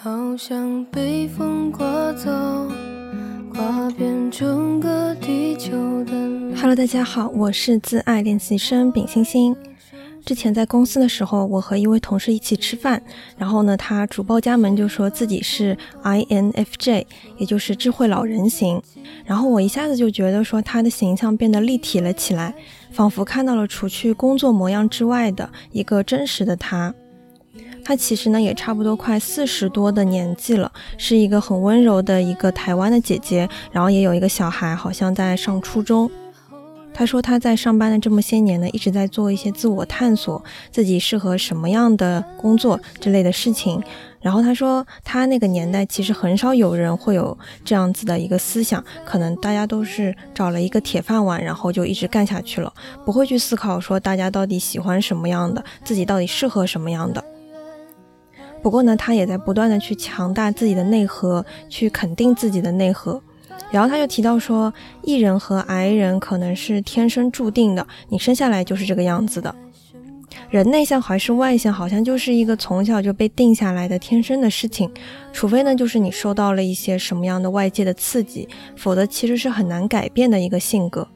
好像被风刮走，刮遍整个地球的。Hello，大家好，我是自爱练习生丙星星。之前在公司的时候，我和一位同事一起吃饭，然后呢，他主报家门就说自己是 INFJ，也就是智慧老人型。然后我一下子就觉得说他的形象变得立体了起来，仿佛看到了除去工作模样之外的一个真实的他。他其实呢也差不多快四十多的年纪了，是一个很温柔的一个台湾的姐姐，然后也有一个小孩，好像在上初中。他说他在上班的这么些年呢，一直在做一些自我探索，自己适合什么样的工作之类的事情。然后他说他那个年代其实很少有人会有这样子的一个思想，可能大家都是找了一个铁饭碗，然后就一直干下去了，不会去思考说大家到底喜欢什么样的，自己到底适合什么样的。不过呢，他也在不断的去强大自己的内核，去肯定自己的内核。然后他就提到说艺人和 I 人可能是天生注定的，你生下来就是这个样子的。人内向还是外向，好像就是一个从小就被定下来的天生的事情，除非呢，就是你受到了一些什么样的外界的刺激，否则其实是很难改变的一个性格。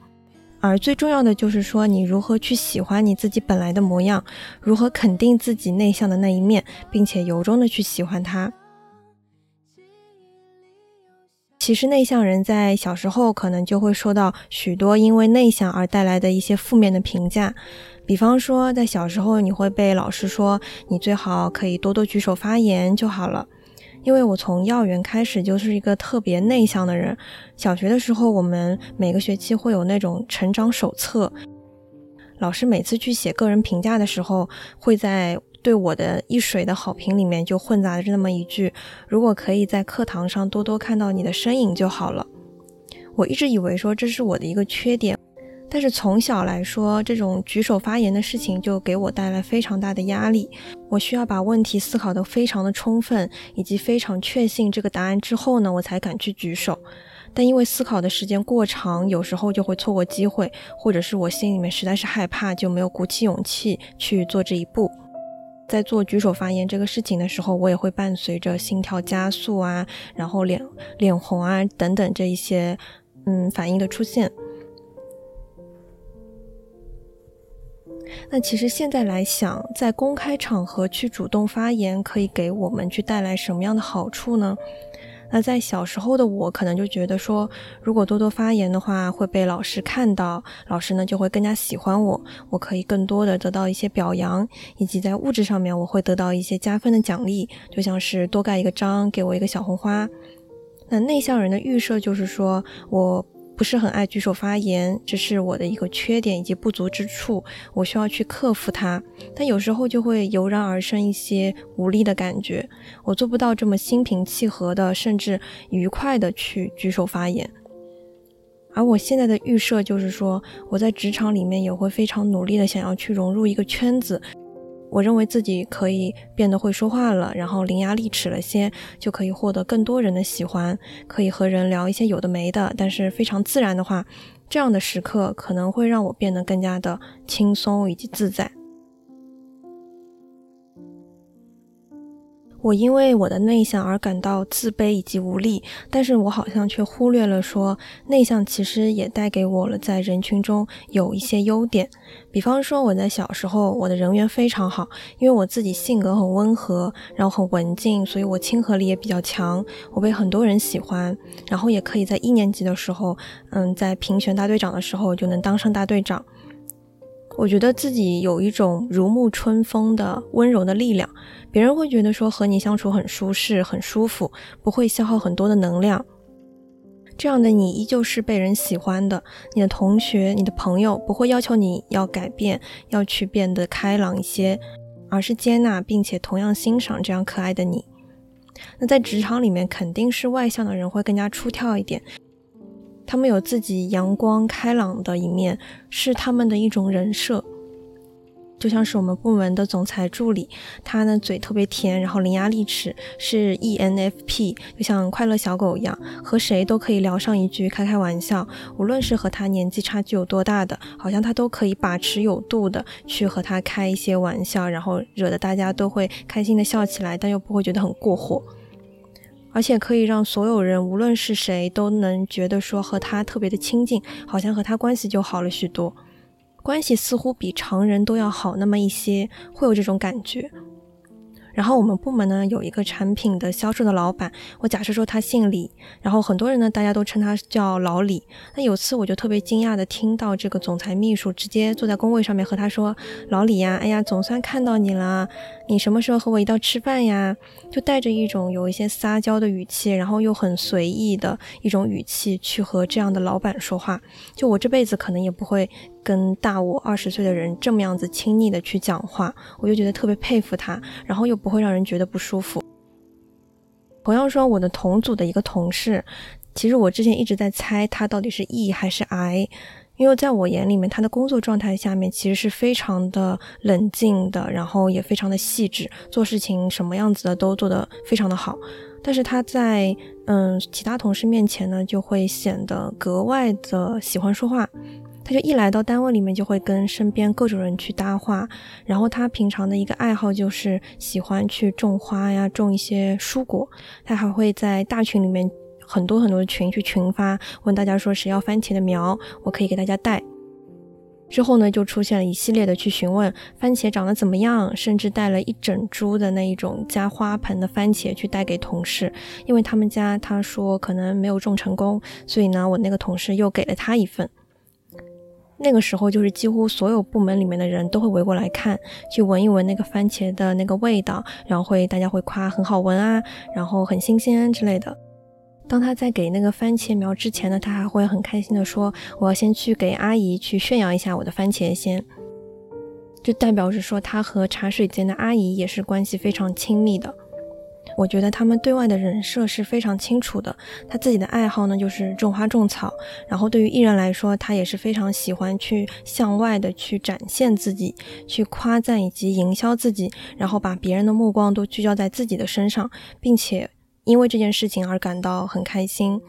而最重要的就是说，你如何去喜欢你自己本来的模样，如何肯定自己内向的那一面，并且由衷的去喜欢它。其实内向人在小时候可能就会受到许多因为内向而带来的一些负面的评价，比方说在小时候你会被老师说你最好可以多多举手发言就好了。因为我从幼儿园开始就是一个特别内向的人，小学的时候我们每个学期会有那种成长手册，老师每次去写个人评价的时候，会在对我的一水的好评里面就混杂着那么一句：如果可以在课堂上多多看到你的身影就好了。我一直以为说这是我的一个缺点。但是从小来说，这种举手发言的事情就给我带来非常大的压力。我需要把问题思考得非常的充分，以及非常确信这个答案之后呢，我才敢去举手。但因为思考的时间过长，有时候就会错过机会，或者是我心里面实在是害怕，就没有鼓起勇气去做这一步。在做举手发言这个事情的时候，我也会伴随着心跳加速啊，然后脸脸红啊等等这一些嗯反应的出现。那其实现在来想，在公开场合去主动发言，可以给我们去带来什么样的好处呢？那在小时候的我，可能就觉得说，如果多多发言的话，会被老师看到，老师呢就会更加喜欢我，我可以更多的得到一些表扬，以及在物质上面我会得到一些加分的奖励，就像是多盖一个章，给我一个小红花。那内向人的预设就是说我。不是很爱举手发言，这是我的一个缺点以及不足之处，我需要去克服它。但有时候就会油然而生一些无力的感觉，我做不到这么心平气和的，甚至愉快的去举手发言。而我现在的预设就是说，我在职场里面也会非常努力的想要去融入一个圈子。我认为自己可以变得会说话了，然后伶牙俐齿了些，就可以获得更多人的喜欢，可以和人聊一些有的没的，但是非常自然的话，这样的时刻可能会让我变得更加的轻松以及自在。我因为我的内向而感到自卑以及无力，但是我好像却忽略了说，内向其实也带给我了在人群中有一些优点。比方说我在小时候，我的人缘非常好，因为我自己性格很温和，然后很文静，所以我亲和力也比较强，我被很多人喜欢，然后也可以在一年级的时候，嗯，在评选大队长的时候就能当上大队长。我觉得自己有一种如沐春风的温柔的力量，别人会觉得说和你相处很舒适、很舒服，不会消耗很多的能量。这样的你依旧是被人喜欢的，你的同学、你的朋友不会要求你要改变，要去变得开朗一些，而是接纳并且同样欣赏这样可爱的你。那在职场里面，肯定是外向的人会更加出挑一点。他们有自己阳光开朗的一面，是他们的一种人设。就像是我们部门的总裁助理，他呢嘴特别甜，然后伶牙俐齿，是 ENFP，就像快乐小狗一样，和谁都可以聊上一句，开开玩笑。无论是和他年纪差距有多大的，好像他都可以把持有度的去和他开一些玩笑，然后惹得大家都会开心的笑起来，但又不会觉得很过火。而且可以让所有人无论是谁都能觉得说和他特别的亲近，好像和他关系就好了许多，关系似乎比常人都要好那么一些，会有这种感觉。然后我们部门呢有一个产品的销售的老板，我假设说他姓李，然后很多人呢大家都称他叫老李。那有次我就特别惊讶的听到这个总裁秘书直接坐在工位上面和他说：“老李呀，哎呀，总算看到你了，你什么时候和我一道吃饭呀？”就带着一种有一些撒娇的语气，然后又很随意的一种语气去和这样的老板说话。就我这辈子可能也不会。跟大我二十岁的人这么样子亲昵的去讲话，我就觉得特别佩服他，然后又不会让人觉得不舒服。同样说，我的同组的一个同事，其实我之前一直在猜他到底是 E 还是 I，因为在我眼里面，他的工作状态下面其实是非常的冷静的，然后也非常的细致，做事情什么样子的都做得非常的好。但是他在嗯其他同事面前呢，就会显得格外的喜欢说话。他就一来到单位里面，就会跟身边各种人去搭话。然后他平常的一个爱好就是喜欢去种花呀，种一些蔬果。他还会在大群里面很多很多的群去群发，问大家说谁要番茄的苗，我可以给大家带。之后呢，就出现了一系列的去询问番茄长得怎么样，甚至带了一整株的那一种加花盆的番茄去带给同事，因为他们家他说可能没有种成功，所以呢，我那个同事又给了他一份。那个时候，就是几乎所有部门里面的人都会围过来看，去闻一闻那个番茄的那个味道，然后会大家会夸很好闻啊，然后很新鲜之类的。当他在给那个番茄苗之前呢，他还会很开心的说：“我要先去给阿姨去炫耀一下我的番茄先。”就代表着说他和茶水间的阿姨也是关系非常亲密的。我觉得他们对外的人设是非常清楚的。他自己的爱好呢，就是种花种草。然后对于艺人来说，他也是非常喜欢去向外的去展现自己，去夸赞以及营销自己，然后把别人的目光都聚焦在自己的身上，并且因为这件事情而感到很开心。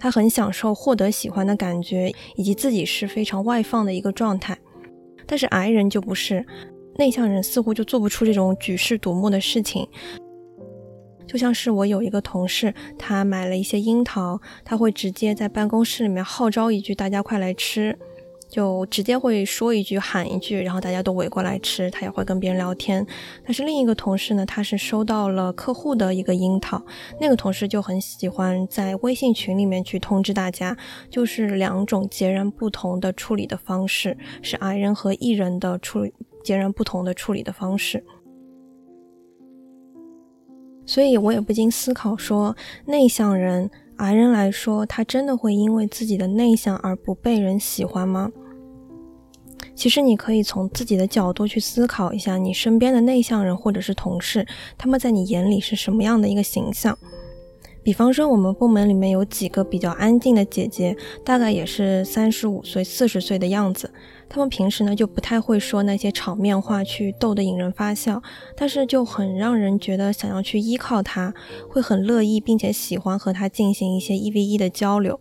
他很享受获得喜欢的感觉，以及自己是非常外放的一个状态。但是矮人就不是，内向人似乎就做不出这种举世瞩目的事情。就像是我有一个同事，他买了一些樱桃，他会直接在办公室里面号召一句：“大家快来吃！”就直接会说一句、喊一句，然后大家都围过来吃。他也会跟别人聊天。但是另一个同事呢，他是收到了客户的一个樱桃，那个同事就很喜欢在微信群里面去通知大家，就是两种截然不同的处理的方式，是 I 人和 E 人的处理截然不同的处理的方式。所以我也不禁思考说，内向人、矮人来说，他真的会因为自己的内向而不被人喜欢吗？其实你可以从自己的角度去思考一下，你身边的内向人或者是同事，他们在你眼里是什么样的一个形象？比方说，我们部门里面有几个比较安静的姐姐，大概也是三十五岁、四十岁的样子。他们平时呢就不太会说那些场面话去逗得引人发笑，但是就很让人觉得想要去依靠他，会很乐意并且喜欢和他进行一些一 v 一的交流。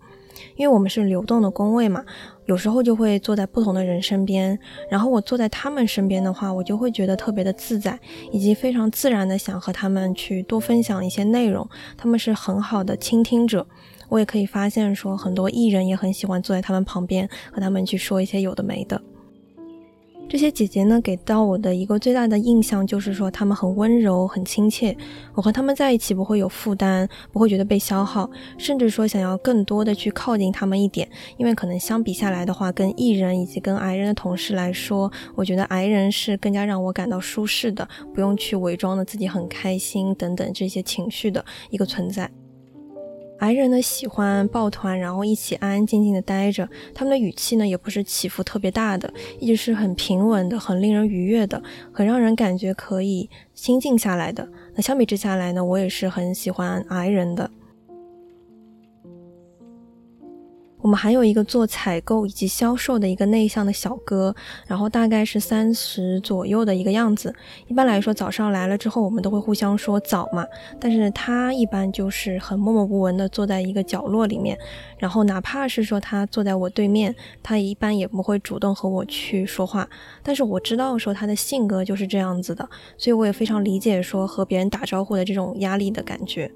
因为我们是流动的工位嘛，有时候就会坐在不同的人身边，然后我坐在他们身边的话，我就会觉得特别的自在，以及非常自然的想和他们去多分享一些内容。他们是很好的倾听者。我也可以发现，说很多艺人也很喜欢坐在他们旁边，和他们去说一些有的没的。这些姐姐呢，给到我的一个最大的印象就是说，她们很温柔、很亲切。我和她们在一起不会有负担，不会觉得被消耗，甚至说想要更多的去靠近她们一点。因为可能相比下来的话，跟艺人以及跟矮人的同事来说，我觉得矮人是更加让我感到舒适的，不用去伪装的自己很开心等等这些情绪的一个存在。矮人呢喜欢抱团，然后一起安安静静的待着。他们的语气呢也不是起伏特别大的，一直是很平稳的，很令人愉悦的，很让人感觉可以心静下来的。那相比之下来呢，我也是很喜欢矮人的。我们还有一个做采购以及销售的一个内向的小哥，然后大概是三十左右的一个样子。一般来说，早上来了之后，我们都会互相说早嘛。但是他一般就是很默默无闻的坐在一个角落里面，然后哪怕是说他坐在我对面，他一般也不会主动和我去说话。但是我知道说他的性格就是这样子的，所以我也非常理解说和别人打招呼的这种压力的感觉。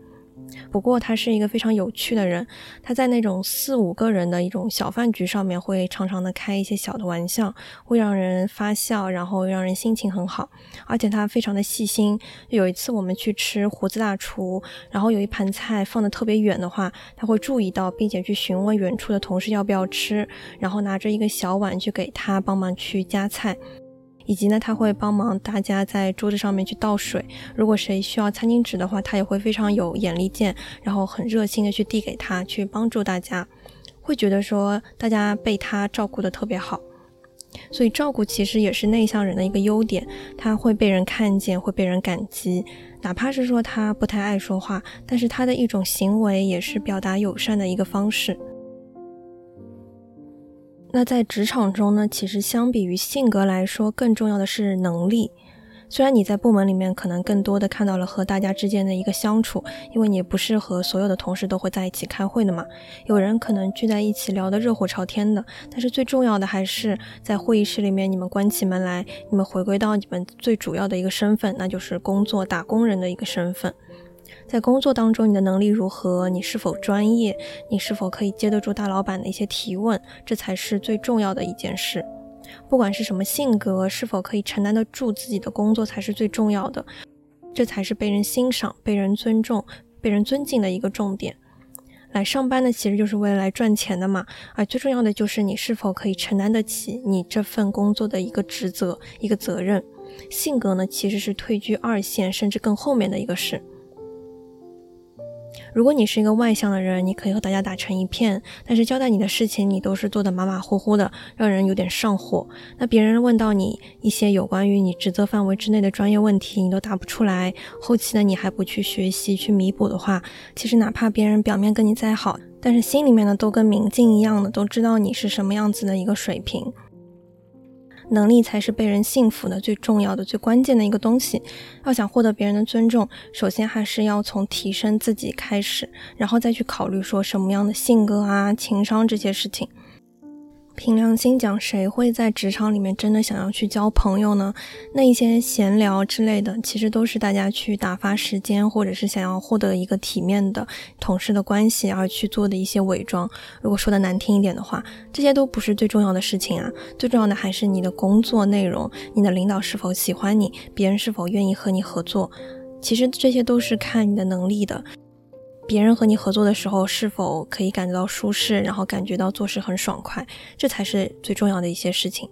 不过他是一个非常有趣的人，他在那种四五个人的一种小饭局上面，会常常的开一些小的玩笑，会让人发笑，然后让人心情很好。而且他非常的细心。有一次我们去吃胡子大厨，然后有一盘菜放的特别远的话，他会注意到，并且去询问远处的同事要不要吃，然后拿着一个小碗去给他帮忙去夹菜。以及呢，他会帮忙大家在桌子上面去倒水。如果谁需要餐巾纸的话，他也会非常有眼力见，然后很热心的去递给他，去帮助大家。会觉得说大家被他照顾的特别好。所以照顾其实也是内向人的一个优点，他会被人看见，会被人感激。哪怕是说他不太爱说话，但是他的一种行为也是表达友善的一个方式。那在职场中呢，其实相比于性格来说，更重要的是能力。虽然你在部门里面可能更多的看到了和大家之间的一个相处，因为你不是和所有的同事都会在一起开会的嘛。有人可能聚在一起聊得热火朝天的，但是最重要的还是在会议室里面，你们关起门来，你们回归到你们最主要的一个身份，那就是工作打工人的一个身份。在工作当中，你的能力如何？你是否专业？你是否可以接得住大老板的一些提问？这才是最重要的一件事。不管是什么性格，是否可以承担得住自己的工作，才是最重要的。这才是被人欣赏、被人尊重、被人尊敬的一个重点。来上班呢，其实就是为了来赚钱的嘛。而最重要的就是你是否可以承担得起你这份工作的一个职责、一个责任。性格呢，其实是退居二线，甚至更后面的一个事。如果你是一个外向的人，你可以和大家打成一片，但是交代你的事情，你都是做的马马虎虎的，让人有点上火。那别人问到你一些有关于你职责范围之内的专业问题，你都答不出来，后期呢你还不去学习去弥补的话，其实哪怕别人表面跟你再好，但是心里面呢都跟明镜一样的，都知道你是什么样子的一个水平。能力才是被人信服的最重要的、最关键的一个东西。要想获得别人的尊重，首先还是要从提升自己开始，然后再去考虑说什么样的性格啊、情商这些事情。凭良心讲，谁会在职场里面真的想要去交朋友呢？那一些闲聊之类的，其实都是大家去打发时间，或者是想要获得一个体面的同事的关系而去做的一些伪装。如果说的难听一点的话，这些都不是最重要的事情啊。最重要的还是你的工作内容，你的领导是否喜欢你，别人是否愿意和你合作。其实这些都是看你的能力的。别人和你合作的时候，是否可以感觉到舒适，然后感觉到做事很爽快，这才是最重要的一些事情。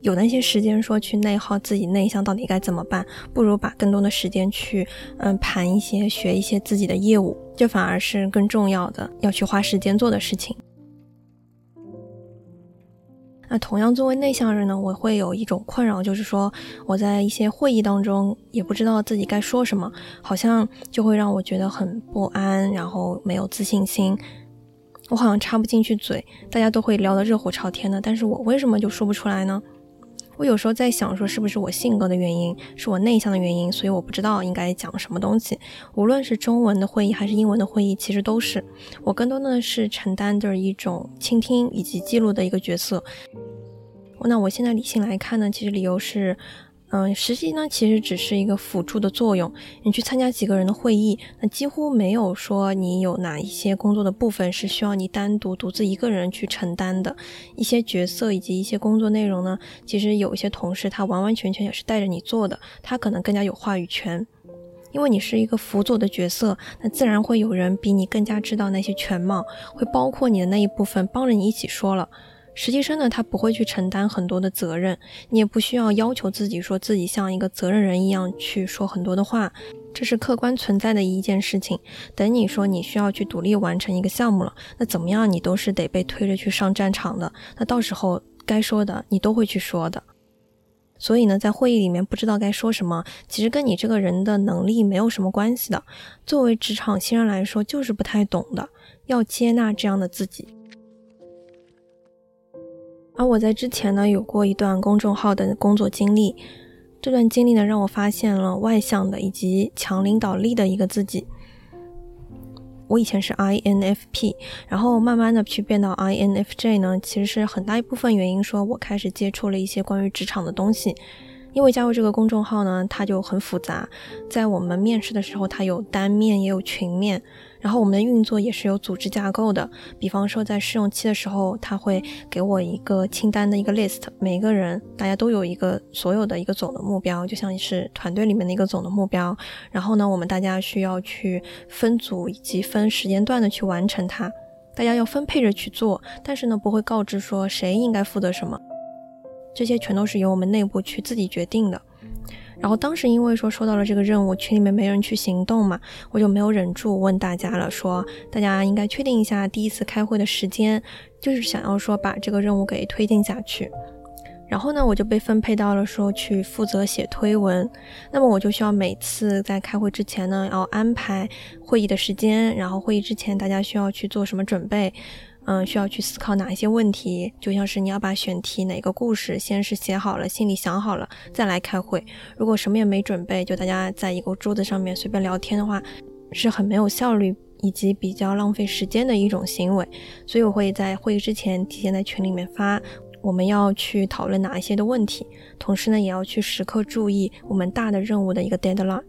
有那些时间说去内耗自己内向到底该怎么办，不如把更多的时间去嗯盘一些、学一些自己的业务，这反而是更重要的要去花时间做的事情。那同样，作为内向人呢，我会有一种困扰，就是说我在一些会议当中也不知道自己该说什么，好像就会让我觉得很不安，然后没有自信心，我好像插不进去嘴，大家都会聊得热火朝天的，但是我为什么就说不出来呢？我有时候在想，说是不是我性格的原因，是我内向的原因，所以我不知道应该讲什么东西。无论是中文的会议还是英文的会议，其实都是我更多的是承担着一种倾听以及记录的一个角色。那我现在理性来看呢，其实理由是。嗯，实际呢，其实只是一个辅助的作用。你去参加几个人的会议，那几乎没有说你有哪一些工作的部分是需要你单独独自一个人去承担的。一些角色以及一些工作内容呢，其实有一些同事他完完全全也是带着你做的，他可能更加有话语权。因为你是一个辅佐的角色，那自然会有人比你更加知道那些全貌，会包括你的那一部分，帮着你一起说了。实习生呢，他不会去承担很多的责任，你也不需要要求自己说自己像一个责任人一样去说很多的话，这是客观存在的一件事情。等你说你需要去独立完成一个项目了，那怎么样你都是得被推着去上战场的，那到时候该说的你都会去说的。所以呢，在会议里面不知道该说什么，其实跟你这个人的能力没有什么关系的。作为职场新人来说，就是不太懂的，要接纳这样的自己。而我在之前呢，有过一段公众号的工作经历，这段经历呢，让我发现了外向的以及强领导力的一个自己。我以前是 INFP，然后慢慢的去变到 INFJ 呢，其实是很大一部分原因，说我开始接触了一些关于职场的东西。因为加入这个公众号呢，它就很复杂。在我们面试的时候，它有单面也有群面，然后我们的运作也是有组织架构的。比方说，在试用期的时候，他会给我一个清单的一个 list，每个人大家都有一个所有的一个总的目标，就像是团队里面的一个总的目标。然后呢，我们大家需要去分组以及分时间段的去完成它，大家要分配着去做，但是呢，不会告知说谁应该负责什么。这些全都是由我们内部去自己决定的。然后当时因为说收到了这个任务，群里面没人去行动嘛，我就没有忍住问大家了，说大家应该确定一下第一次开会的时间，就是想要说把这个任务给推进下去。然后呢，我就被分配到了说去负责写推文，那么我就需要每次在开会之前呢，要安排会议的时间，然后会议之前大家需要去做什么准备。嗯，需要去思考哪一些问题，就像是你要把选题哪个故事先是写好了，心里想好了再来开会。如果什么也没准备，就大家在一个桌子上面随便聊天的话，是很没有效率以及比较浪费时间的一种行为。所以我会在会议之前提前在群里面发我们要去讨论哪一些的问题，同时呢也要去时刻注意我们大的任务的一个 deadline。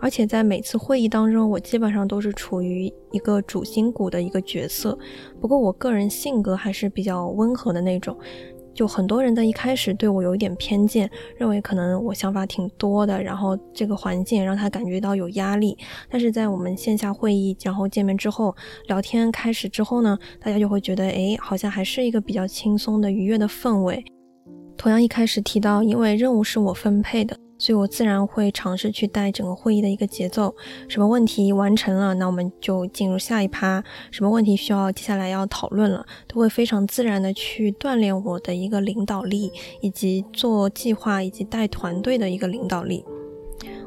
而且在每次会议当中，我基本上都是处于一个主心骨的一个角色。不过我个人性格还是比较温和的那种，就很多人在一开始对我有一点偏见，认为可能我想法挺多的，然后这个环境让他感觉到有压力。但是在我们线下会议然后见面之后，聊天开始之后呢，大家就会觉得，哎，好像还是一个比较轻松的愉悦的氛围。同样一开始提到，因为任务是我分配的。所以我自然会尝试去带整个会议的一个节奏，什么问题完成了，那我们就进入下一趴；什么问题需要接下来要讨论了，都会非常自然的去锻炼我的一个领导力，以及做计划以及带团队的一个领导力。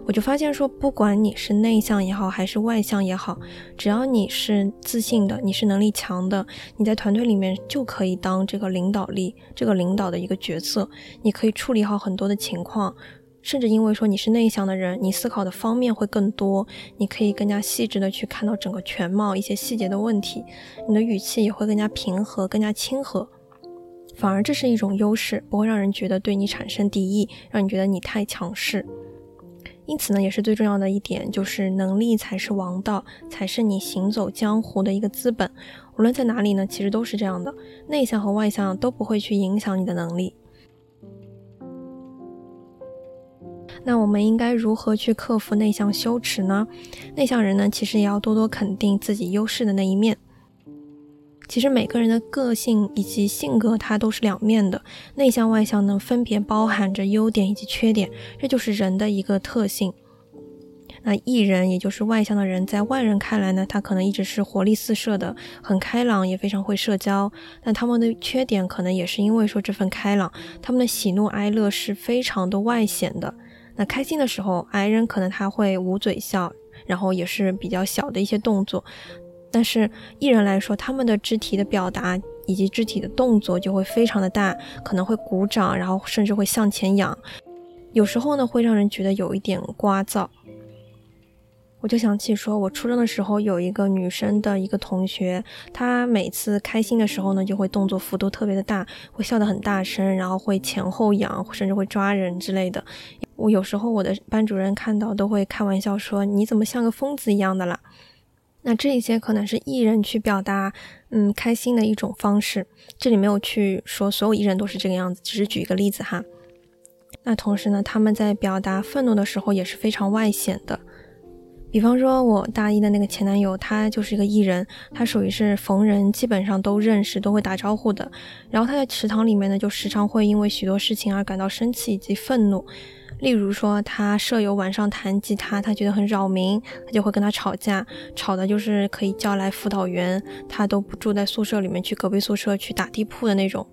我就发现说，不管你是内向也好，还是外向也好，只要你是自信的，你是能力强的，你在团队里面就可以当这个领导力，这个领导的一个角色，你可以处理好很多的情况。甚至因为说你是内向的人，你思考的方面会更多，你可以更加细致的去看到整个全貌，一些细节的问题，你的语气也会更加平和，更加亲和，反而这是一种优势，不会让人觉得对你产生敌意，让你觉得你太强势。因此呢，也是最重要的一点，就是能力才是王道，才是你行走江湖的一个资本。无论在哪里呢，其实都是这样的，内向和外向都不会去影响你的能力。那我们应该如何去克服内向羞耻呢？内向人呢，其实也要多多肯定自己优势的那一面。其实每个人的个性以及性格，它都是两面的，内向外向呢，分别包含着优点以及缺点，这就是人的一个特性。那艺人，也就是外向的人，在外人看来呢，他可能一直是活力四射的，很开朗，也非常会社交。但他们的缺点，可能也是因为说这份开朗，他们的喜怒哀乐是非常的外显的。那开心的时候矮人可能他会捂嘴笑，然后也是比较小的一些动作。但是艺人来说，他们的肢体的表达以及肢体的动作就会非常的大，可能会鼓掌，然后甚至会向前仰，有时候呢会让人觉得有一点聒噪。我就想起说，我初中的时候有一个女生的一个同学，她每次开心的时候呢，就会动作幅度特别的大，会笑得很大声，然后会前后仰，甚至会抓人之类的。我有时候我的班主任看到都会开玩笑说：“你怎么像个疯子一样的啦？”那这一些可能是艺人去表达嗯开心的一种方式。这里没有去说所有艺人都是这个样子，只是举一个例子哈。那同时呢，他们在表达愤怒的时候也是非常外显的。比方说，我大一的那个前男友，他就是一个艺人，他属于是逢人基本上都认识，都会打招呼的。然后他在池塘里面呢，就时常会因为许多事情而感到生气以及愤怒。例如说，他舍友晚上弹吉他，他觉得很扰民，他就会跟他吵架，吵的就是可以叫来辅导员，他都不住在宿舍里面，去隔壁宿舍去打地铺的那种。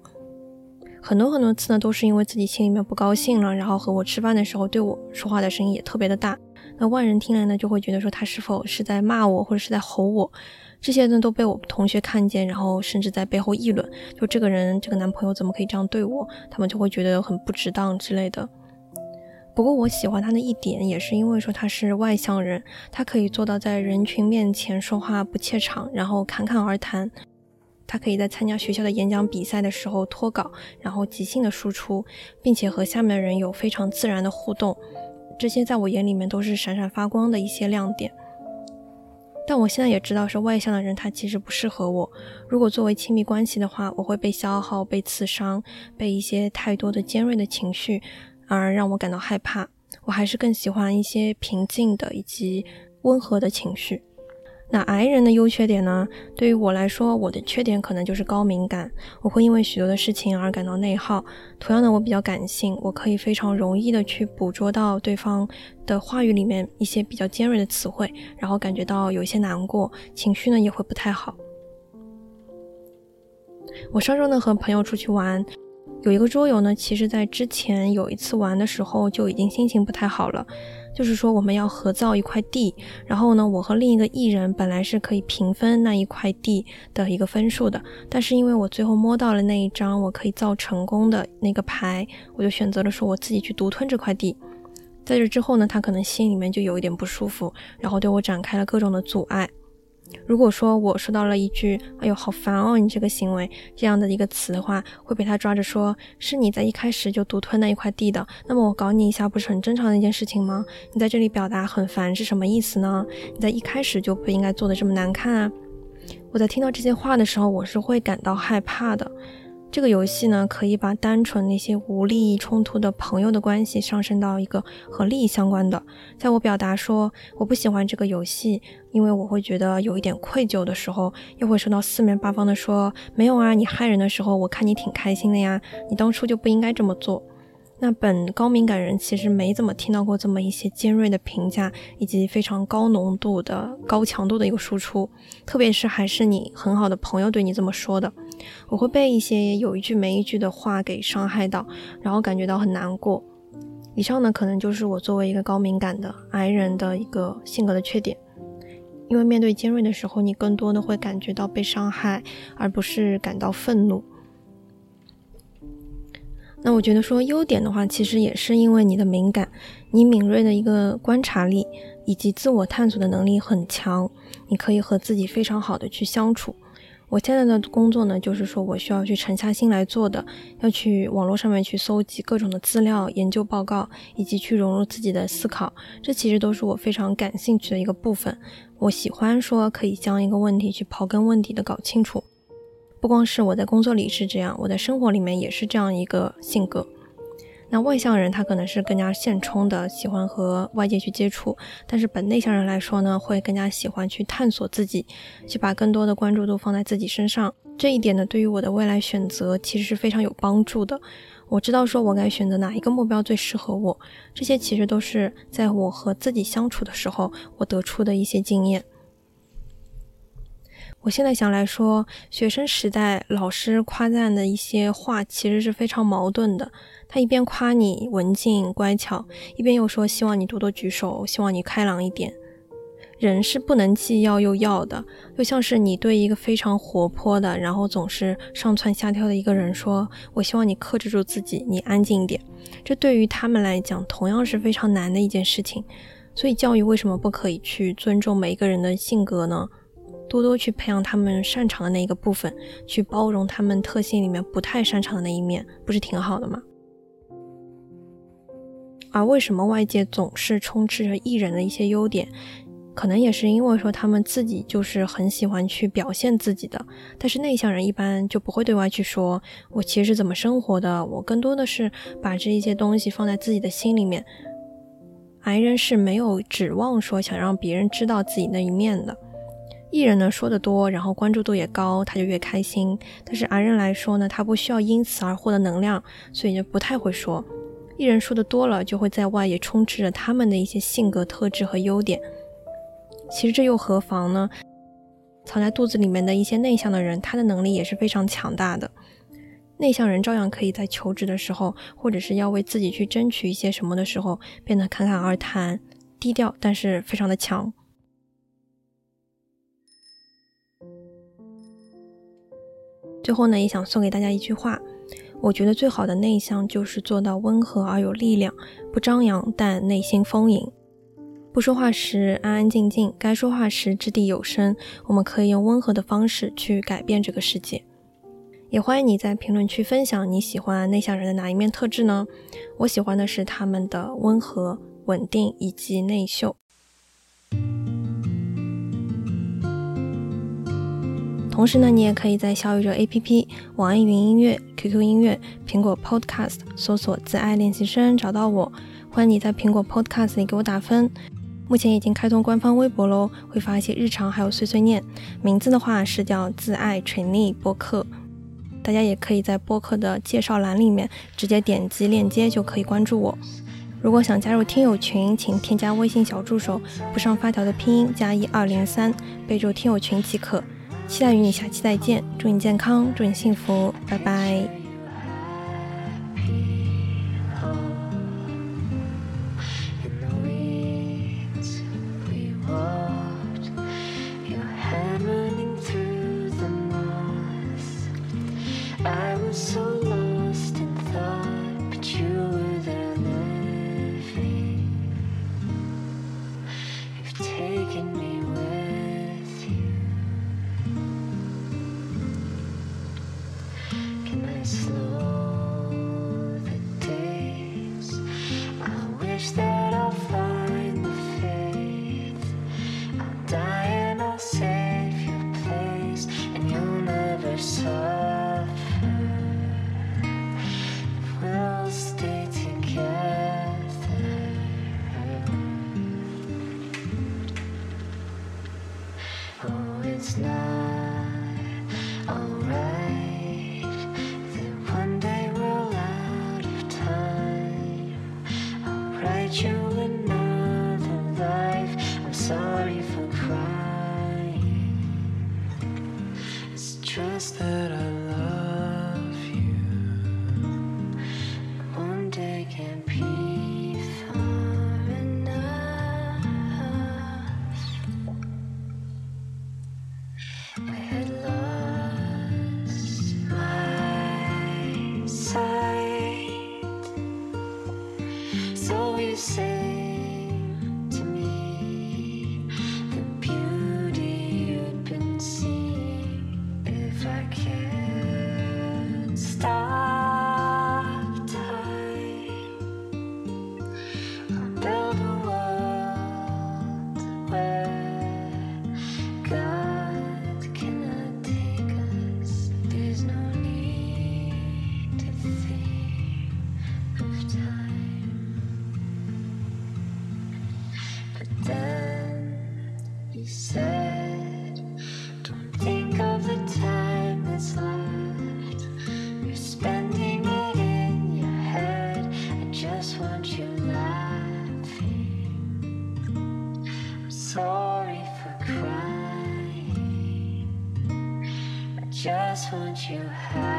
很多很多次呢，都是因为自己心里面不高兴了，然后和我吃饭的时候对我说话的声音也特别的大。那外人听来呢，就会觉得说他是否是在骂我，或者是在吼我，这些呢都被我同学看见，然后甚至在背后议论，就这个人这个男朋友怎么可以这样对我？他们就会觉得很不值当之类的。不过我喜欢他的一点，也是因为说他是外向人，他可以做到在人群面前说话不怯场，然后侃侃而谈。他可以在参加学校的演讲比赛的时候脱稿，然后即兴的输出，并且和下面的人有非常自然的互动。这些在我眼里面都是闪闪发光的一些亮点。但我现在也知道，是外向的人他其实不适合我。如果作为亲密关系的话，我会被消耗、被刺伤、被一些太多的尖锐的情绪而让我感到害怕。我还是更喜欢一些平静的以及温和的情绪。那 I 人的优缺点呢？对于我来说，我的缺点可能就是高敏感，我会因为许多的事情而感到内耗。同样的，我比较感性，我可以非常容易的去捕捉到对方的话语里面一些比较尖锐的词汇，然后感觉到有一些难过，情绪呢也会不太好。我上周呢和朋友出去玩。有一个桌游呢，其实在之前有一次玩的时候就已经心情不太好了。就是说我们要合造一块地，然后呢，我和另一个艺人本来是可以平分那一块地的一个分数的，但是因为我最后摸到了那一张我可以造成功的那个牌，我就选择了说我自己去独吞这块地。在这之后呢，他可能心里面就有一点不舒服，然后对我展开了各种的阻碍。如果说我说到了一句“哎呦，好烦哦，你这个行为”这样的一个词的话，会被他抓着说是你在一开始就独吞那一块地的，那么我搞你一下不是很正常的一件事情吗？你在这里表达很烦是什么意思呢？你在一开始就不应该做的这么难看啊！我在听到这些话的时候，我是会感到害怕的。这个游戏呢，可以把单纯那些无利益冲突的朋友的关系上升到一个和利益相关的。在我表达说我不喜欢这个游戏，因为我会觉得有一点愧疚的时候，又会收到四面八方的说没有啊，你害人的时候，我看你挺开心的呀，你当初就不应该这么做。那本高敏感人其实没怎么听到过这么一些尖锐的评价，以及非常高浓度的高强度的一个输出，特别是还是你很好的朋友对你这么说的，我会被一些有一句没一句的话给伤害到，然后感觉到很难过。以上呢，可能就是我作为一个高敏感的癌人的一个性格的缺点，因为面对尖锐的时候，你更多的会感觉到被伤害，而不是感到愤怒。那我觉得说优点的话，其实也是因为你的敏感，你敏锐的一个观察力以及自我探索的能力很强，你可以和自己非常好的去相处。我现在的工作呢，就是说我需要去沉下心来做的，要去网络上面去搜集各种的资料、研究报告，以及去融入自己的思考，这其实都是我非常感兴趣的一个部分。我喜欢说可以将一个问题去刨根问底的搞清楚。不光是我在工作里是这样，我在生活里面也是这样一个性格。那外向人他可能是更加现充的，喜欢和外界去接触；但是本内向人来说呢，会更加喜欢去探索自己，去把更多的关注度放在自己身上。这一点呢，对于我的未来选择其实是非常有帮助的。我知道说我该选择哪一个目标最适合我，这些其实都是在我和自己相处的时候我得出的一些经验。我现在想来说，学生时代老师夸赞的一些话，其实是非常矛盾的。他一边夸你文静乖巧，一边又说希望你多多举手，希望你开朗一点。人是不能既要又要的，就像是你对一个非常活泼的，然后总是上蹿下跳的一个人说：“我希望你克制住自己，你安静一点。”这对于他们来讲，同样是非常难的一件事情。所以，教育为什么不可以去尊重每一个人的性格呢？多多去培养他们擅长的那一个部分，去包容他们特性里面不太擅长的那一面，不是挺好的吗？而为什么外界总是充斥着艺人的一些优点，可能也是因为说他们自己就是很喜欢去表现自己的，但是内向人一般就不会对外去说，我其实是怎么生活的，我更多的是把这一些东西放在自己的心里面。癌人是没有指望说想让别人知道自己那一面的。艺人呢说的多，然后关注度也高，他就越开心。但是 I 人来说呢，他不需要因此而获得能量，所以就不太会说。艺人说的多了，就会在外也充斥着他们的一些性格特质和优点。其实这又何妨呢？藏在肚子里面的一些内向的人，他的能力也是非常强大的。内向人照样可以在求职的时候，或者是要为自己去争取一些什么的时候，变得侃侃而谈，低调，但是非常的强。最后呢，也想送给大家一句话：我觉得最好的内向就是做到温和而有力量，不张扬但内心丰盈。不说话时安安静静，该说话时掷地有声。我们可以用温和的方式去改变这个世界。也欢迎你在评论区分享你喜欢内向人的哪一面特质呢？我喜欢的是他们的温和、稳定以及内秀。同时呢，你也可以在小宇宙 APP、网易云音乐、QQ 音乐、苹果 Podcast 搜索“自爱练习生”找到我。欢迎你在苹果 Podcast 里给我打分。目前已经开通官方微博喽，会发一些日常还有碎碎念。名字的话是叫“自爱垂溺播客”，大家也可以在播客的介绍栏里面直接点击链接就可以关注我。如果想加入听友群，请添加微信小助手“不上发条”的拼音加一二零三，备注“听友群”即可。期待与你下期再见，祝你健康，祝你幸福，拜拜。taunt you.